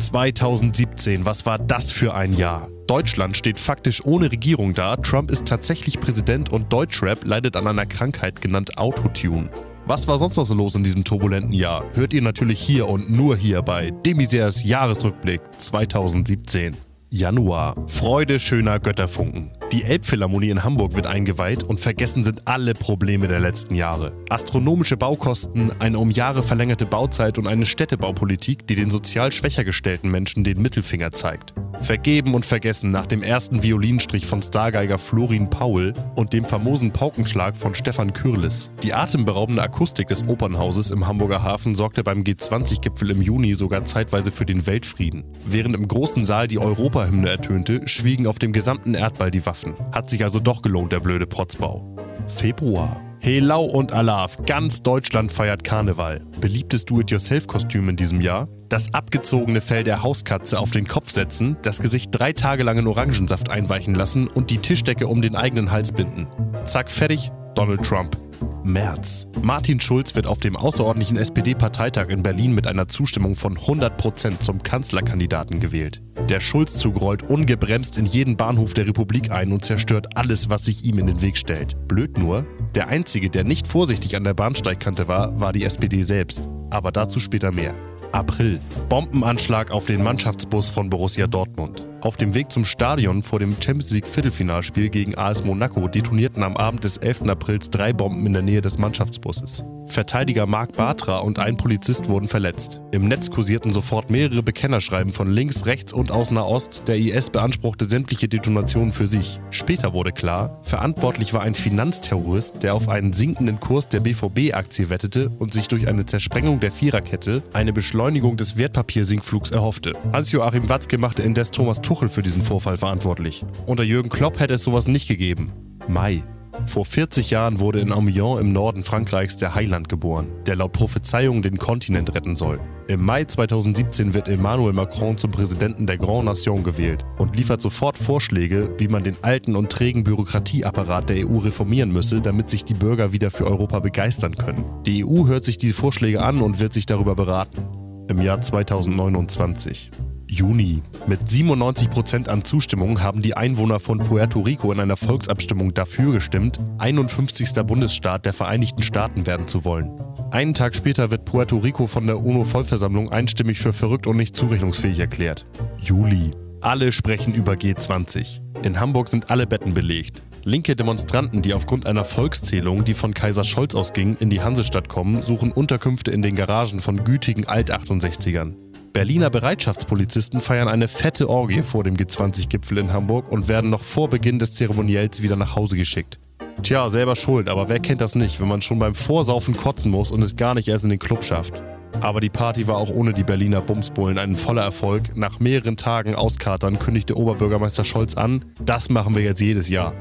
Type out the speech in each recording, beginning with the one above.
2017, was war das für ein Jahr? Deutschland steht faktisch ohne Regierung da, Trump ist tatsächlich Präsident und Deutschrap leidet an einer Krankheit genannt Autotune. Was war sonst noch so los in diesem turbulenten Jahr? Hört ihr natürlich hier und nur hier bei Demisers Jahresrückblick 2017. Januar. Freude schöner Götterfunken. Die Elbphilharmonie in Hamburg wird eingeweiht und vergessen sind alle Probleme der letzten Jahre. Astronomische Baukosten, eine um Jahre verlängerte Bauzeit und eine Städtebaupolitik, die den sozial schwächer gestellten Menschen den Mittelfinger zeigt. Vergeben und vergessen nach dem ersten Violinstrich von Stargeiger Florin Paul und dem famosen Paukenschlag von Stefan Kürlis. Die atemberaubende Akustik des Opernhauses im Hamburger Hafen sorgte beim G20-Gipfel im Juni sogar zeitweise für den Weltfrieden. Während im großen Saal die Europahymne ertönte, schwiegen auf dem gesamten Erdball die Waffen. Hat sich also doch gelohnt, der blöde Protzbau. Februar. Helau und Alaf, ganz Deutschland feiert Karneval. Beliebtes Do-it-yourself-Kostüm in diesem Jahr? Das abgezogene Fell der Hauskatze auf den Kopf setzen, das Gesicht drei Tage lang in Orangensaft einweichen lassen und die Tischdecke um den eigenen Hals binden. Zack, fertig, Donald Trump. März. Martin Schulz wird auf dem außerordentlichen SPD-Parteitag in Berlin mit einer Zustimmung von 100% zum Kanzlerkandidaten gewählt. Der Schulzzug rollt ungebremst in jeden Bahnhof der Republik ein und zerstört alles, was sich ihm in den Weg stellt. Blöd nur, der Einzige, der nicht vorsichtig an der Bahnsteigkante war, war die SPD selbst. Aber dazu später mehr. April. Bombenanschlag auf den Mannschaftsbus von Borussia Dortmund. Auf dem Weg zum Stadion vor dem Champions League Viertelfinalspiel gegen AS Monaco detonierten am Abend des 11. Aprils drei Bomben in der Nähe des Mannschaftsbusses. Verteidiger Marc Bartra und ein Polizist wurden verletzt. Im Netz kursierten sofort mehrere Bekennerschreiben von links, rechts und aus Nahost. Der IS beanspruchte sämtliche Detonationen für sich. Später wurde klar, verantwortlich war ein Finanzterrorist, der auf einen sinkenden Kurs der BVB-Aktie wettete und sich durch eine Zersprengung der Viererkette eine Beschleunigung des Wertpapiersinkflugs erhoffte. Hans-Joachim Watzke machte indes Thomas Tuchel für diesen Vorfall verantwortlich. Unter Jürgen Klopp hätte es sowas nicht gegeben. Mai. Vor 40 Jahren wurde in Amiens im Norden Frankreichs der Heiland geboren, der laut Prophezeiung den Kontinent retten soll. Im Mai 2017 wird Emmanuel Macron zum Präsidenten der Grand Nation gewählt und liefert sofort Vorschläge, wie man den alten und trägen Bürokratieapparat der EU reformieren müsse, damit sich die Bürger wieder für Europa begeistern können. Die EU hört sich diese Vorschläge an und wird sich darüber beraten. Im Jahr 2029. Juni. Mit 97% an Zustimmung haben die Einwohner von Puerto Rico in einer Volksabstimmung dafür gestimmt, 51. Bundesstaat der Vereinigten Staaten werden zu wollen. Einen Tag später wird Puerto Rico von der UNO-Vollversammlung einstimmig für verrückt und nicht zurechnungsfähig erklärt. Juli. Alle sprechen über G20. In Hamburg sind alle Betten belegt. Linke Demonstranten, die aufgrund einer Volkszählung, die von Kaiser Scholz ausging, in die Hansestadt kommen, suchen Unterkünfte in den Garagen von gütigen Alt-68ern. Berliner Bereitschaftspolizisten feiern eine fette Orgie vor dem G20-Gipfel in Hamburg und werden noch vor Beginn des Zeremoniells wieder nach Hause geschickt. Tja, selber schuld, aber wer kennt das nicht, wenn man schon beim Vorsaufen kotzen muss und es gar nicht erst in den Club schafft? Aber die Party war auch ohne die Berliner Bumsbullen ein voller Erfolg. Nach mehreren Tagen Auskatern kündigte Oberbürgermeister Scholz an, das machen wir jetzt jedes Jahr.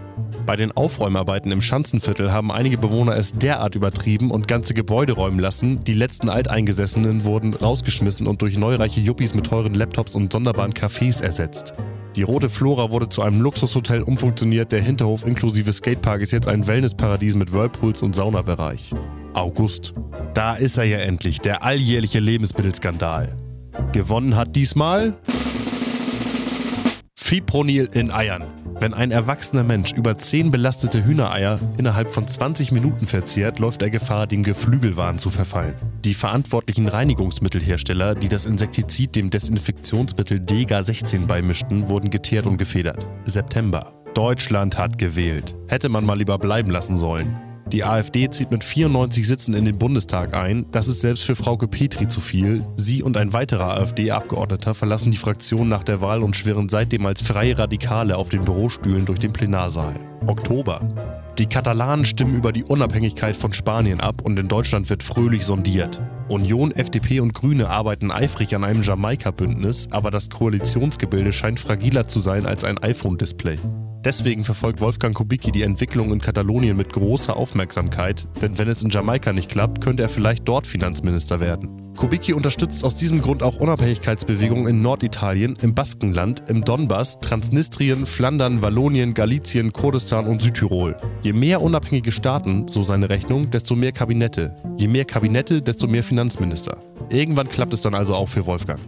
Bei den Aufräumarbeiten im Schanzenviertel haben einige Bewohner es derart übertrieben und ganze Gebäude räumen lassen, die letzten Alteingesessenen wurden rausgeschmissen und durch neureiche Yuppies mit teuren Laptops und sonderbaren Cafés ersetzt. Die Rote Flora wurde zu einem Luxushotel umfunktioniert, der Hinterhof inklusive Skatepark ist jetzt ein Wellnessparadies mit Whirlpools und Saunabereich. August. Da ist er ja endlich, der alljährliche Lebensmittelskandal. Gewonnen hat diesmal Fipronil in Eiern. Wenn ein erwachsener Mensch über 10 belastete Hühnereier innerhalb von 20 Minuten verzehrt, läuft er Gefahr, dem Geflügelwahn zu verfallen. Die verantwortlichen Reinigungsmittelhersteller, die das Insektizid dem Desinfektionsmittel Dega 16 beimischten, wurden geteert und gefedert. September. Deutschland hat gewählt. Hätte man mal lieber bleiben lassen sollen. Die AfD zieht mit 94 Sitzen in den Bundestag ein. Das ist selbst für Frauke Petri zu viel. Sie und ein weiterer AfD-Abgeordneter verlassen die Fraktion nach der Wahl und schwirren seitdem als freie Radikale auf den Bürostühlen durch den Plenarsaal. Oktober. Die Katalanen stimmen über die Unabhängigkeit von Spanien ab und in Deutschland wird fröhlich sondiert. Union, FDP und Grüne arbeiten eifrig an einem Jamaika-Bündnis, aber das Koalitionsgebilde scheint fragiler zu sein als ein iPhone-Display. Deswegen verfolgt Wolfgang Kubicki die Entwicklung in Katalonien mit großer Aufmerksamkeit, denn wenn es in Jamaika nicht klappt, könnte er vielleicht dort Finanzminister werden. Kubicki unterstützt aus diesem Grund auch Unabhängigkeitsbewegungen in Norditalien, im Baskenland, im Donbass, Transnistrien, Flandern, Wallonien, Galizien, Kurdistan und Südtirol. Je mehr unabhängige Staaten, so seine Rechnung, desto mehr Kabinette. Je mehr Kabinette, desto mehr Finanzminister. Irgendwann klappt es dann also auch für Wolfgang.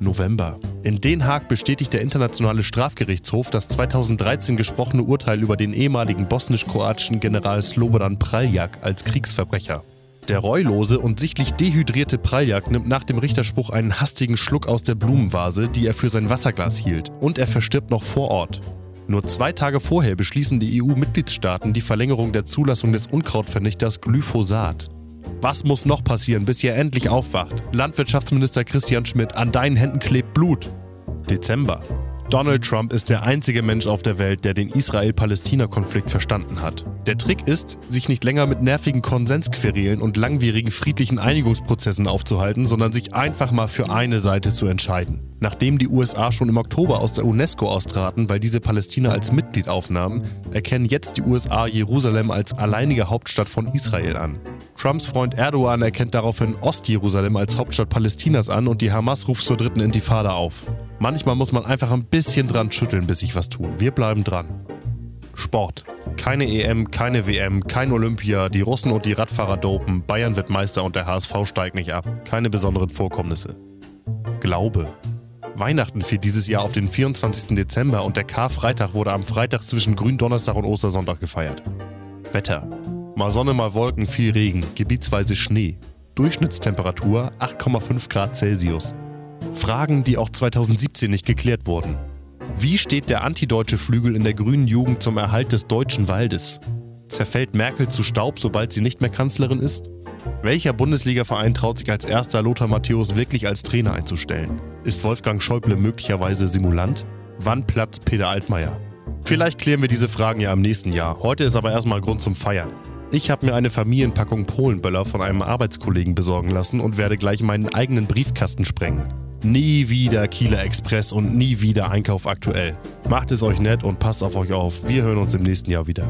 November. In Den Haag bestätigt der Internationale Strafgerichtshof das 2013 gesprochene Urteil über den ehemaligen bosnisch-kroatischen General Slobodan Praljak als Kriegsverbrecher. Der reulose und sichtlich dehydrierte Praljak nimmt nach dem Richterspruch einen hastigen Schluck aus der Blumenvase, die er für sein Wasserglas hielt, und er verstirbt noch vor Ort. Nur zwei Tage vorher beschließen die EU-Mitgliedstaaten die Verlängerung der Zulassung des Unkrautvernichters Glyphosat. Was muss noch passieren, bis ihr endlich aufwacht? Landwirtschaftsminister Christian Schmidt, an deinen Händen klebt Blut. Dezember. Donald Trump ist der einzige Mensch auf der Welt, der den Israel-Palästina-Konflikt verstanden hat. Der Trick ist, sich nicht länger mit nervigen Konsensquerelen und langwierigen friedlichen Einigungsprozessen aufzuhalten, sondern sich einfach mal für eine Seite zu entscheiden. Nachdem die USA schon im Oktober aus der UNESCO austraten, weil diese Palästina als Mitglied aufnahmen, erkennen jetzt die USA Jerusalem als alleinige Hauptstadt von Israel an. Trumps Freund Erdogan erkennt daraufhin Ostjerusalem als Hauptstadt Palästinas an und die Hamas ruft zur dritten Intifada auf. Manchmal muss man einfach ein bisschen dran schütteln, bis sich was tut. Wir bleiben dran. Sport. Keine EM, keine WM, kein Olympia, die Russen und die Radfahrer dopen, Bayern wird Meister und der HSV steigt nicht ab. Keine besonderen Vorkommnisse. Glaube. Weihnachten fiel dieses Jahr auf den 24. Dezember und der Karfreitag wurde am Freitag zwischen Gründonnerstag und Ostersonntag gefeiert. Wetter. Mal Sonne, mal Wolken, viel Regen, gebietsweise Schnee. Durchschnittstemperatur 8,5 Grad Celsius. Fragen, die auch 2017 nicht geklärt wurden. Wie steht der antideutsche Flügel in der grünen Jugend zum Erhalt des deutschen Waldes? Zerfällt Merkel zu Staub, sobald sie nicht mehr Kanzlerin ist? Welcher Bundesligaverein traut sich als erster Lothar Matthäus wirklich als Trainer einzustellen? Ist Wolfgang Schäuble möglicherweise Simulant? Wann platzt Peter Altmaier? Vielleicht klären wir diese Fragen ja im nächsten Jahr. Heute ist aber erstmal Grund zum Feiern. Ich habe mir eine Familienpackung Polenböller von einem Arbeitskollegen besorgen lassen und werde gleich meinen eigenen Briefkasten sprengen. Nie wieder Kieler Express und nie wieder Einkauf aktuell. Macht es euch nett und passt auf euch auf. Wir hören uns im nächsten Jahr wieder.